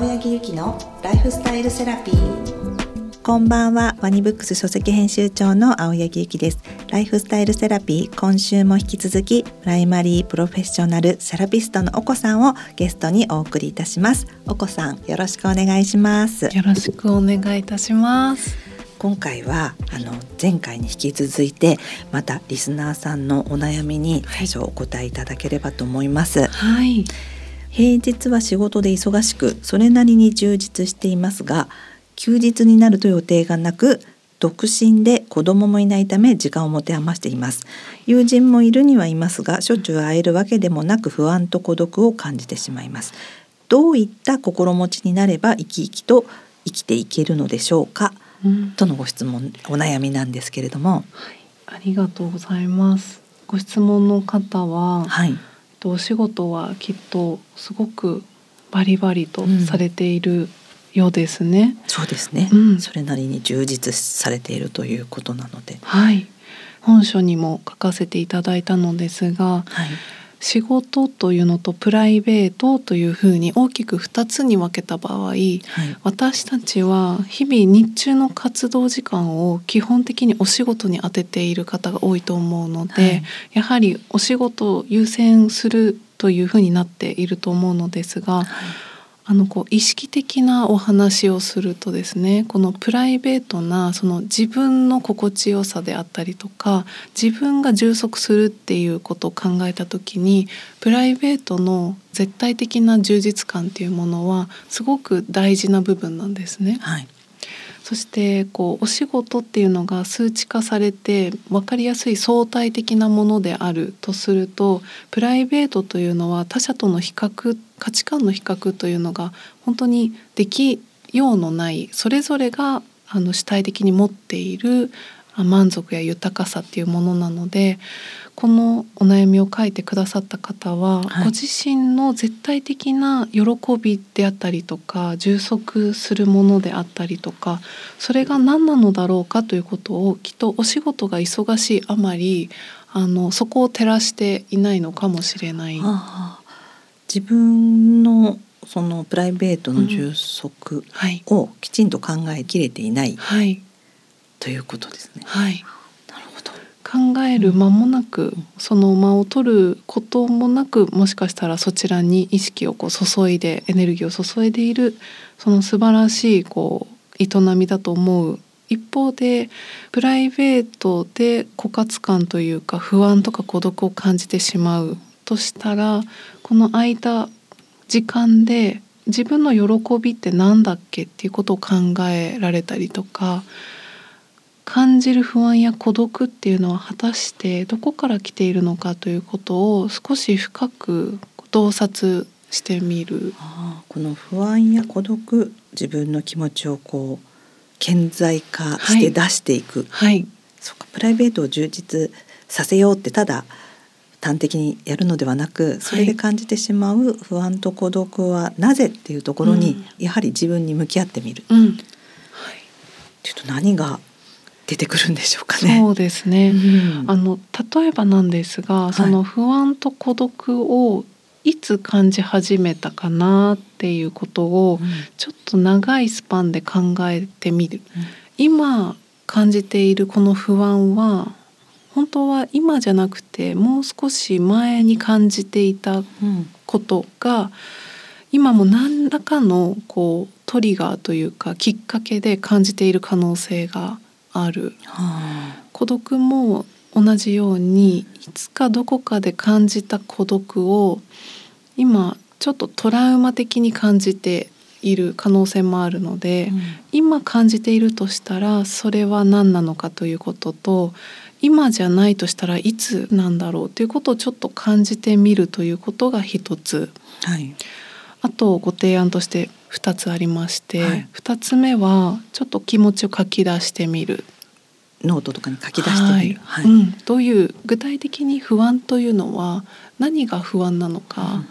青柳ゆきのライフスタイルセラピー。こんばんは。ワニブックス書籍編集長の青柳ゆきです。ライフスタイルセラピー今週も引き続きプライマリープロフェッショナルセラピストのお子さんをゲストにお送りいたします。お子さんよろしくお願いします。よろしくお願いいたします。今回はあの前回に引き続いてまたリスナーさんのお悩みに最初お答えいただければと思います。はい、平日は仕事で忙しくそれなりに充実していますが休日になると予定がなく独身で子供もいないため時間を持て余しています。友人もいるにはいますがしょっちゅう会えるわけでもなく不安と孤独を感じてしまいます。どういった心持ちになれば生き生きと生きていけるのでしょうか？とのご質問お悩みなんですけれども、はい、ありがとうございます。ご質問の方は、はい、お仕事はきっとすごくバリバリとされているようですね、うん、そうですね、うん、それなりに充実されているということなので。はい。本書にも書かせていただいたのですが、はい仕事というのとプライベートというふうに大きく2つに分けた場合、はい、私たちは日々日中の活動時間を基本的にお仕事に当てている方が多いと思うので、はい、やはりお仕事を優先するというふうになっていると思うのですが。はいあのこう意識的なお話をするとですねこのプライベートなその自分の心地よさであったりとか自分が充足するっていうことを考えた時にプライベートの絶対的な充実感っていうものはすごく大事な部分なんですね。はいそしてこうお仕事っていうのが数値化されて分かりやすい相対的なものであるとするとプライベートというのは他者との比較価値観の比較というのが本当にできようのないそれぞれがあの主体的に持っている満足や豊かさっていうものなのでこのお悩みを書いてくださった方は、はい、ご自身の絶対的な喜びであったりとか充足するものであったりとかそれが何なのだろうかということをきっとお仕事が忙しいあまりあのそこを照らしていないのかもしれない。はあ、自分のそのプライベートの充足をきちんと考えきれていない、はい、ということですね。はい。考える間もなく、その間を取ることもなくもしかしたらそちらに意識をこう注いでエネルギーを注いでいるその素晴らしいこう営みだと思う。一方でプライベートで枯渇感というか不安とか孤独を感じてしまうとしたらこの空いた時間で自分の喜びって何だっけっていうことを考えられたりとか感じる不安や孤独っていうのは果たしてどこから来ているのかということを少し深く洞察してみる。この不安や孤独自分の気持ちをこう顕在化して出していく、はい、はい、そうかプライベートを充実させようってただ端的にやるのではなくそれで感じてしまう不安と孤独はなぜっていうところに、やはり自分に向き合ってみる。うん、はい、っていうと何が出てくるんでしょうかね。そうですね。うん、あの例えばなんですが、その不安と孤独をいつ感じ始めたかなっていうことをちょっと長いスパンで考えてみる。うん、今感じているこの不安は本当は今じゃなくてもう少し前に感じていたことが、今も何らかのこうトリガーというかきっかけで感じている可能性がある、はあ、孤独も同じようにいつかどこかで感じた孤独を今ちょっとトラウマ的に感じている可能性もあるので、うん、今感じているとしたらそれは何なのかということと今じゃないとしたらいつなんだろうということをちょっと感じてみるということが一つ、はい、あとご提案として2つありまして、はい、2つ目はちょっと気持ちを書き出してみる。ノートとかに書き出してみる、はい、はい、うん、どういう具体的に不安というのは何が不安なのか、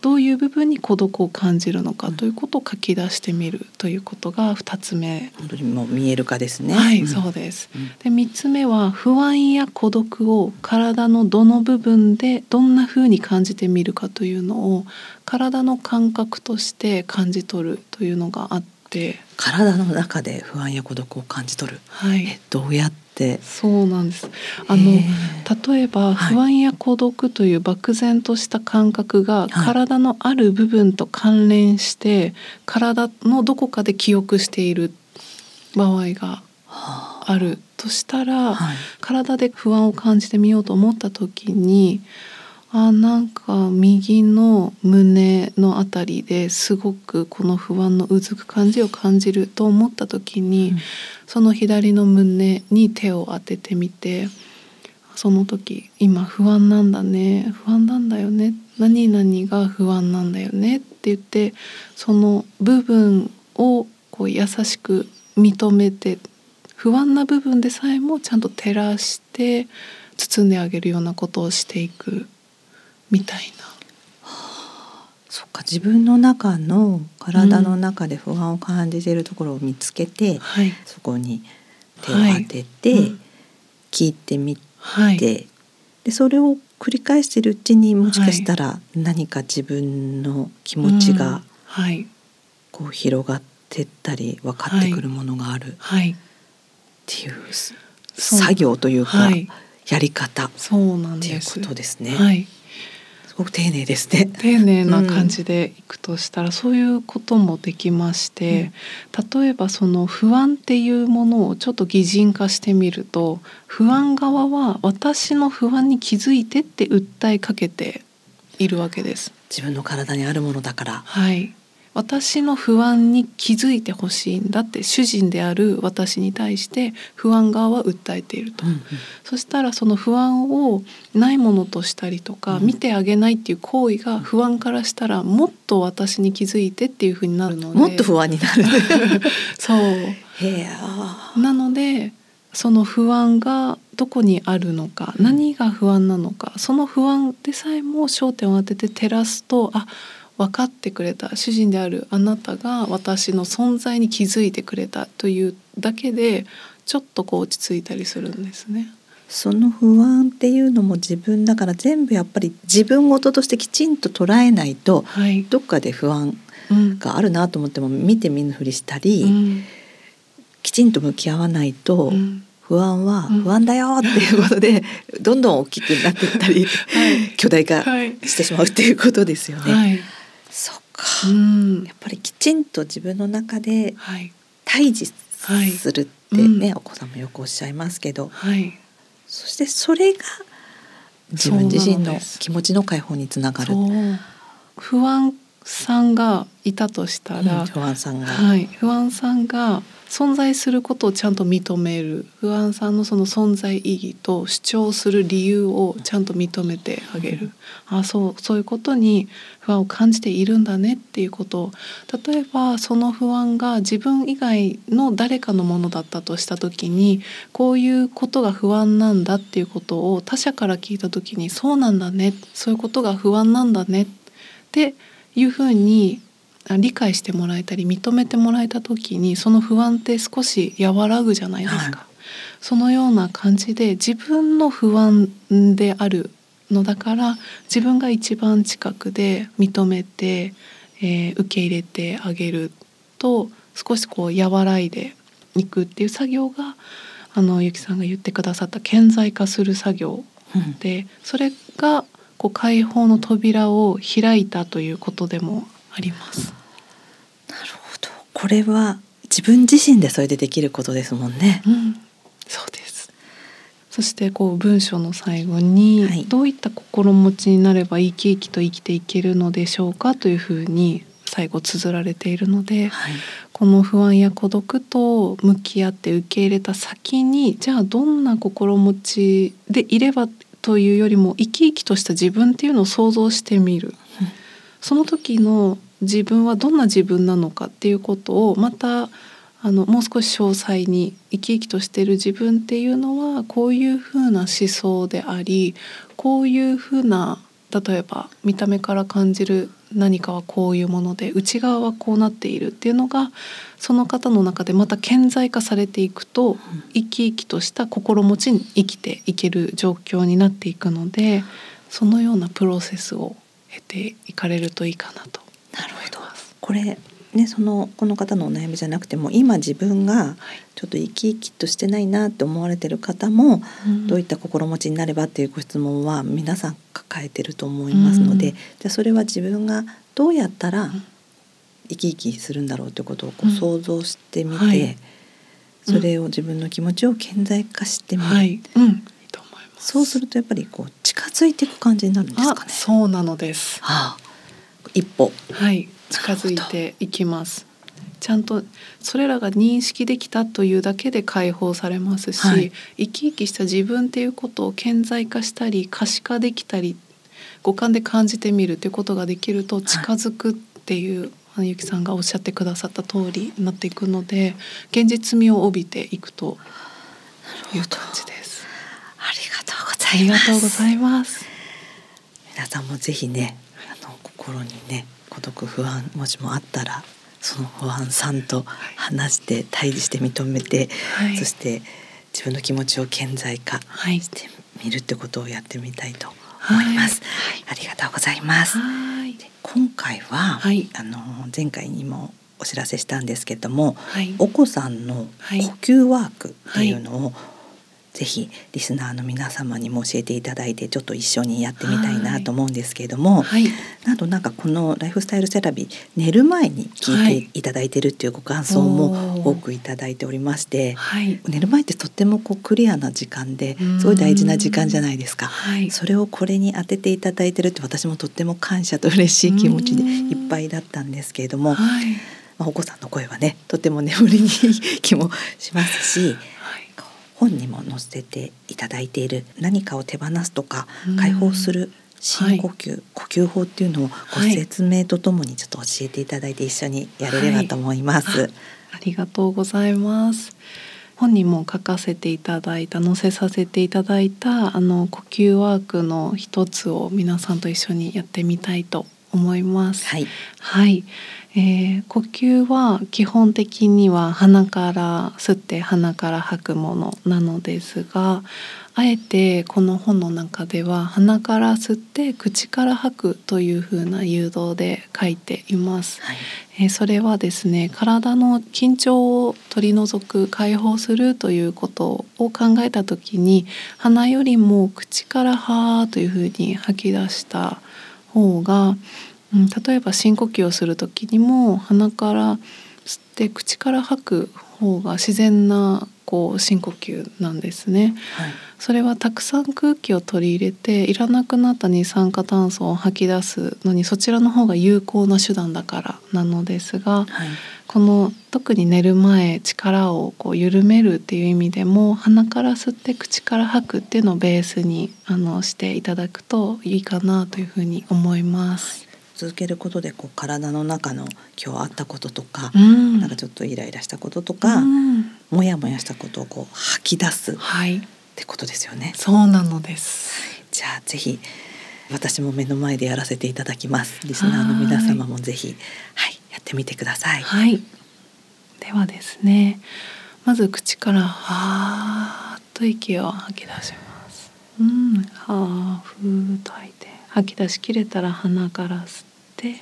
どういう部分に孤独を感じるのかということを書き出してみるということが2つ目。本当にもう見える化ですね。はい、うん、そうです。で3つ目は不安や孤独を体のどの部分でどんな風に感じてみるかというのを体の感覚として感じ取るというのがあって体の中で不安や孤独を感じ取る、はい、どうやって？そうなんです。あの例えば不安や孤独という漠然とした感覚が体のある部分と関連して、体のどこかで記憶している場合がある。としたら、はい、体で不安を感じてみようと思った時にあなんか右の胸のあたりですごくこの不安のうずく感じを感じると思った時に、うん、その左の胸に手を当ててみてその時今不安なんだね不安なんだよね何々が不安なんだよねって言ってその部分をこう優しく認めて不安な部分でさえもちゃんと照らして包んであげるようなことをしていく。みたいな。そっか自分の中の体の中で不安を感じているところを見つけて、うん。はい、そこに手を当てて、はい、聞いてみて、はい、でそれを繰り返しているうちにもしかしたら何か自分の気持ちがこう広がってったり分かってくるものがある。っていう作業というかやり方。っていうことですね。はいごく丁寧ですね。丁寧な感じでいくとしたら、うん、そういうこともできまして、うん、例えばその不安っていうものをちょっと擬人化してみると不安側は私の不安に気づいてって訴えかけているわけです。自分の体にあるものだから。はい。私の不安に気づいてほしいんだって主人である私に対して不安側は訴えていると、うんうん、そしたらその不安をないものとしたりとか、うん、見てあげないっていう行為が不安からしたらもっと私に気づいてっていうふうになるので。もっと不安になる。そう。なのでその不安がどこにあるのか、何が不安なのかその不安でさえも焦点を当てて照らすとあ分かってくれた主人であるあなたが私の存在に気づいてくれたというだけでちょっとこう落ち着いたりするんですね。その不安っていうのも自分だから全部やっぱり自分事としてきちんと捉えないと、はい、どっかで不安があるなと思っても見て見ぬふりしたり、うん、きちんと向き合わないと、うん、不安は不安だよっていうことで、どんどん大きくなっていったり、はい、巨大化してしまうっていうことですよね。はいか、うん、やっぱりきちんと自分の中で対峙するってね、はい。うん、お子さんもよくおっしゃいますけど、はい、そしてそれが自分自身の気持ちの解放につながる。不安さんがいたとしたら、うん、不安さんが、はい、不安さんが存在することをちゃんと認める。不安さんのその存在意義と主張する理由をちゃんと認めてあげる、うん、あそうそういうことに不安を感じているんだねっていうことを例えばその不安が自分以外の誰かのものだったとした時にこういうことが不安なんだっていうことを他者から聞いた時にそうなんだねそういうことが不安なんだねっていうふうに理解してもらえたり認めてもらえた時にその不安って少し和らぐじゃないですか。はい、そのような感じで自分の不安であるのだから自分が一番近くで認めて、えー、受け入れてあげると少しこう和らいでいくっていう作業があのゆきさんが言ってくださった顕在化する作業で、うん、それがこう解放の扉を開いたということでもあります。これは自分自身でそれでできることですもんね。うん、そうです。そしてこう文章の最後に、はい、どういった心持ちになれば生き生きと生きていけるのでしょうかというふうに最後綴られているので、はい、この不安や孤独と向き合って受け入れた先にじゃあどんな心持ちでいればというよりも生き生きとした自分っていうのを想像してみる、うん、その時の自分はどんな自分なのかっていうことをまたあのもう少し詳細に生き生きとしている自分っていうのはこういうふうな思想でありこういうふうな例えば見た目から感じる何かはこういうもので内側はこうなっているっていうのがその方の中でまた顕在化されていくと、生き生きとした心持ちに生きていける状況になっていくのでそのようなプロセスを経ていかれるといいかなとなるほど。これねそのこの方のお悩みじゃなくても今自分がちょっと生き生きとしてないなって思われてる方も、うん、どういった心持ちになればっていうご質問は皆さん抱えてると思いますので、うん、じゃあそれは自分がどうやったら生き生きするんだろうということをこう想像してみて、うん。はい、それを自分の気持ちを顕在化してみる。はい。そうするとやっぱりこう近づいていく感じになるんですかね。そうなのです。はあ、一歩。はい、近づいていきます。ちゃんとそれらが認識できたというだけで解放されますし、はい、生き生きした自分っていうことを顕在化したり可視化できたり五感で感じてみるということができると近づくっていう、はい、ゆきさんがおっしゃってくださった通りになっていくので現実味を帯びていくという感じです。ありがとうございます。ありがとうございます。皆さんもぜひね、心にね孤独不安もしもあったらその不安さんと話して対峙して認めて、はい、そして自分の気持ちを顕在化してみるってことをやってみたいと思います。はい、ありがとうございます。今回は、あの前回にもお知らせしたんですけども、お子さんの呼吸ワークっていうのを、ぜひリスナーの皆様にも教えていただいてちょっと一緒にやってみたいなと思うんですけれども、はい、なんとなんかこのライフスタイルセラピー寝る前に聞いていただいてるっていうご感想も多くいただいておりまして、はい、寝る前ってとってもこうクリアな時間ですごい大事な時間じゃないですか、はい、それをこれに当てていただいてるって私もとっても感謝と嬉しい気持ちでいっぱいだったんですけれども。まあ、お子さんの声はねとても眠りにい い気もしますし、本にも載せていただいている何かを手放すとか解放する深呼吸、はい、呼吸法っていうのをご説明とともにちょっと教えていただいて一緒にやれればと思います。はい、ありがとうございます。本にも書かせていただいた載せさせていただいたあの呼吸ワークの一つを皆さんと一緒にやってみたいと思います。はい、はい。えー、呼吸は基本的には鼻から吸って鼻から吐くものなのですがあえてこの本の中では鼻から吸って口から吐くというふうな誘導で書いています、はい、えー、それはですね体の緊張を取り除く解放するということを考えた時に鼻よりも口から「はー」というふうに吐き出した方がうん、例えば深呼吸をする時にも鼻から吸って口から吐く方が自然なこう深呼吸なんですね、はい、それはたくさん空気を取り入れていらなくなった二酸化炭素を吐き出すのにそちらの方が有効な手段だからなのですが、はい、この特に寝る前力をこう緩めるっていう意味でも鼻から吸って口から吐くっていうのをベースにあのしていただくといいかなというふうに思います。続けることでこう体の中の今日あったこととか、うん、なんかちょっとイライラしたこととか、うん、もやもやしたことをこう吐き出す、はい、ってことですよね。そうなのです。じゃあぜひ私も目の前でやらせていただきます。リスナーの皆様もぜひはいやってみてください。はい。ではですね、まず口からはーっと息を吐き出します。うん、はーふーっと吐いて吐き出しきれたら鼻から吸って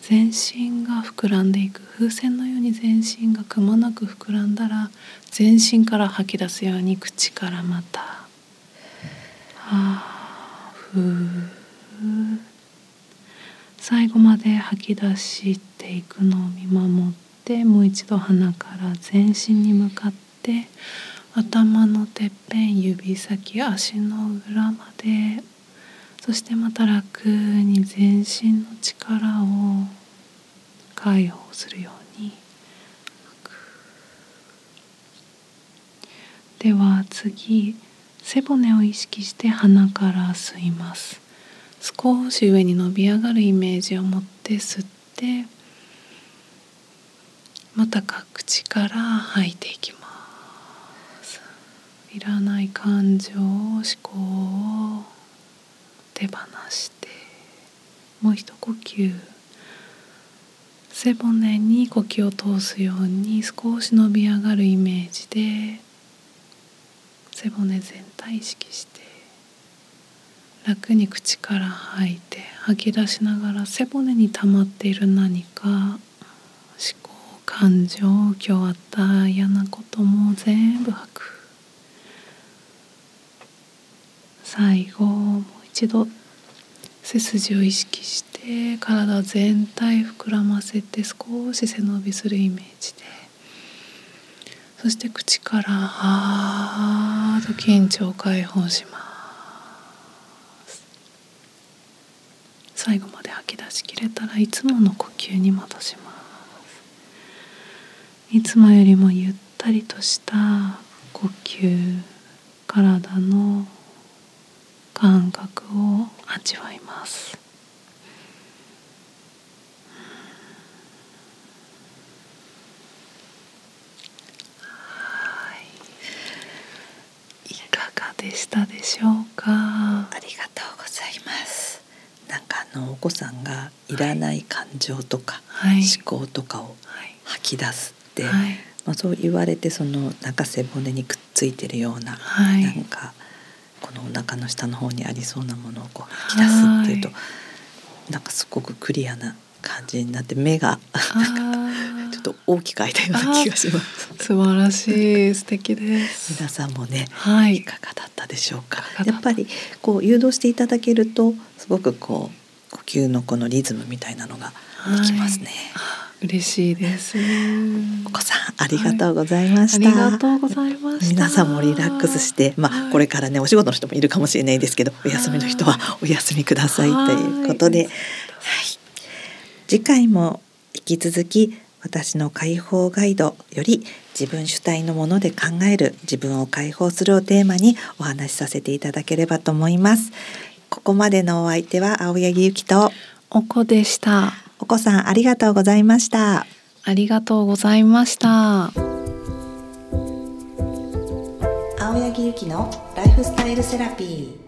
全身が膨らんでいく風船のように全身がくまなく膨らんだら全身から吐き出すように口からまた「はあふう」最後まで吐き出していくのを見守ってもう一度鼻から全身に向かって頭のてっぺん指先足の裏までそしてまた楽に全身の力を解放するようにでは次背骨を意識して鼻から吸います。少し上に伸び上がるイメージを持って吸ってまた口から吐いていきます。いらない感情思考を手放してもう一呼吸。背骨に呼吸を通すように少し伸び上がるイメージで背骨全体意識して楽に口から吐いて吐き出しながら背骨に溜まっている何か思考感情今日あった嫌なことも全部吐く。最後もう一度背筋を意識して体全体膨らませて少し背伸びするイメージで。そして口から「はー」と緊張を解放します。最後まで吐き出しきれたらいつもの呼吸に戻します。いつもよりもゆったりとした呼吸体の感覚を味わいます。いかがでしたでしょうか？ありがとうございます。のお子さんがいらない感情とか、はい。思考とかをはい。吐き出すって、はい。まあ、そう言われてそのなんか背骨にくっついてるような、はい。なんかこのお腹の下の方にありそうなものをこう吐き出すっていうと、はなんかすごくクリアな感じになって目があー。ちょっと大きく開いたような気がします。素晴らしい。素敵です。皆さんもねはい。いかがだったでしょうか。やっぱりこう誘導していただけるとすごくこう呼吸のこのリズムみたいなのができますね、あ嬉しいですお子さんありがとうございまあした、りがとうございました。皆さんもリラックスして、まあ、はい。これからねお仕事の人もいるかもしれないですけど、お休みの人はお休みくださいということで、はいはい、次回も引き続き私の解放ガイドより自分主体のもので考える自分を解放するをテーマにお話しさせていただければと思います。ここまでのお相手は青柳ゆきと。お子でした。お子さんありがとうございました。ありがとうございました。青柳ゆきのライフスタイルセラピー